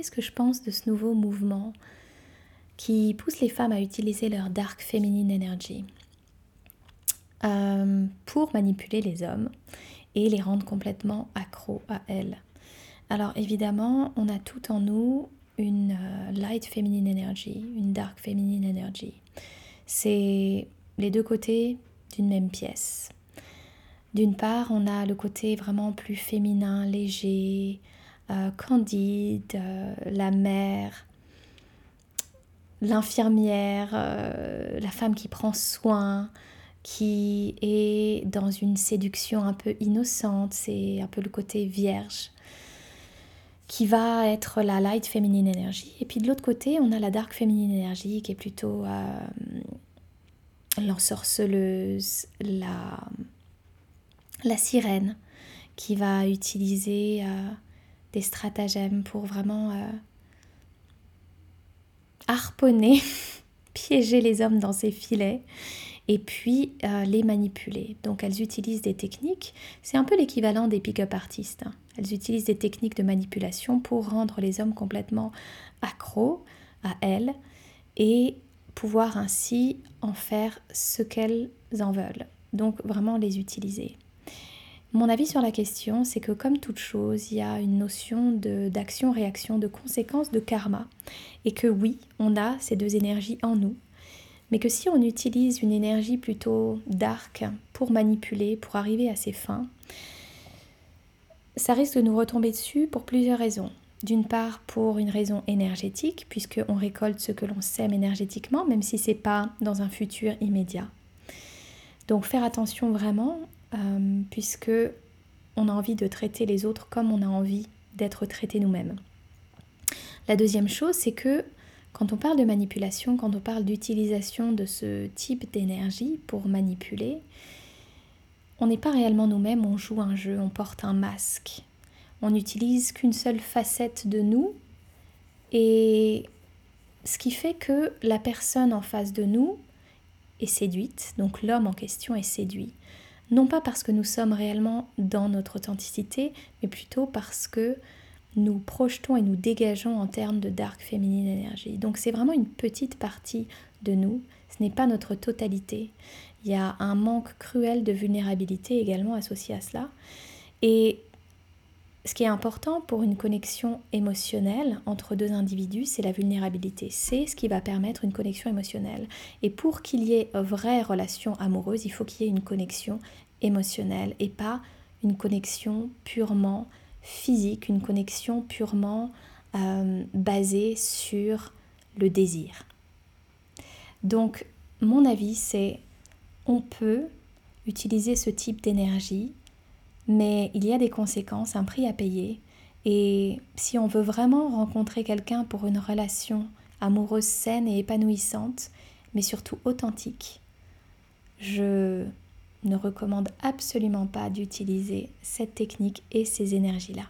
qu'est-ce que je pense de ce nouveau mouvement qui pousse les femmes à utiliser leur dark feminine energy euh, pour manipuler les hommes et les rendre complètement accros à elles. Alors évidemment, on a tout en nous une euh, light feminine energy, une dark feminine energy. C'est les deux côtés d'une même pièce. D'une part, on a le côté vraiment plus féminin, léger, euh, candide, euh, la mère, l'infirmière, la femme qui prend soin, qui est dans une séduction un peu innocente, c'est un peu le côté vierge qui va être la light féminine énergie. Et puis de l'autre côté, on a la dark féminine énergie qui est plutôt euh, l'ensorceleuse, la, sirène, qui va utiliser euh, des stratagèmes pour vraiment euh, harponner, piéger les hommes dans ses filets et puis euh, les manipuler. Donc elles utilisent des techniques, c'est un peu l'équivalent des pick-up artistes. Hein. Elles utilisent des techniques de manipulation pour rendre les hommes complètement accros à elles et pouvoir ainsi en faire ce qu'elles en veulent. Donc vraiment les utiliser. Mon avis sur la question, c'est que comme toute chose, il y a une notion d'action-réaction, de, de conséquence, de karma. Et que oui, on a ces deux énergies en nous mais que si on utilise une énergie plutôt dark pour manipuler, pour arriver à ses fins, ça risque de nous retomber dessus pour plusieurs raisons. D'une part pour une raison énergétique, puisqu'on récolte ce que l'on sème énergétiquement, même si ce n'est pas dans un futur immédiat. Donc faire attention vraiment, euh, puisque on a envie de traiter les autres comme on a envie d'être traité nous-mêmes. La deuxième chose, c'est que quand on parle de manipulation, quand on parle d'utilisation de ce type d'énergie pour manipuler, on n'est pas réellement nous-mêmes, on joue un jeu, on porte un masque. On n'utilise qu'une seule facette de nous et ce qui fait que la personne en face de nous est séduite, donc l'homme en question est séduit. Non pas parce que nous sommes réellement dans notre authenticité, mais plutôt parce que nous projetons et nous dégageons en termes de dark féminine énergie. Donc c'est vraiment une petite partie de nous, ce n'est pas notre totalité. Il y a un manque cruel de vulnérabilité également associé à cela. Et ce qui est important pour une connexion émotionnelle entre deux individus, c'est la vulnérabilité. C'est ce qui va permettre une connexion émotionnelle. Et pour qu'il y ait une vraie relation amoureuse, il faut qu'il y ait une connexion émotionnelle et pas une connexion purement physique, une connexion purement euh, basée sur le désir. Donc, mon avis, c'est on peut utiliser ce type d'énergie, mais il y a des conséquences, un prix à payer. Et si on veut vraiment rencontrer quelqu'un pour une relation amoureuse saine et épanouissante, mais surtout authentique, je ne recommande absolument pas d'utiliser cette technique et ces énergies-là.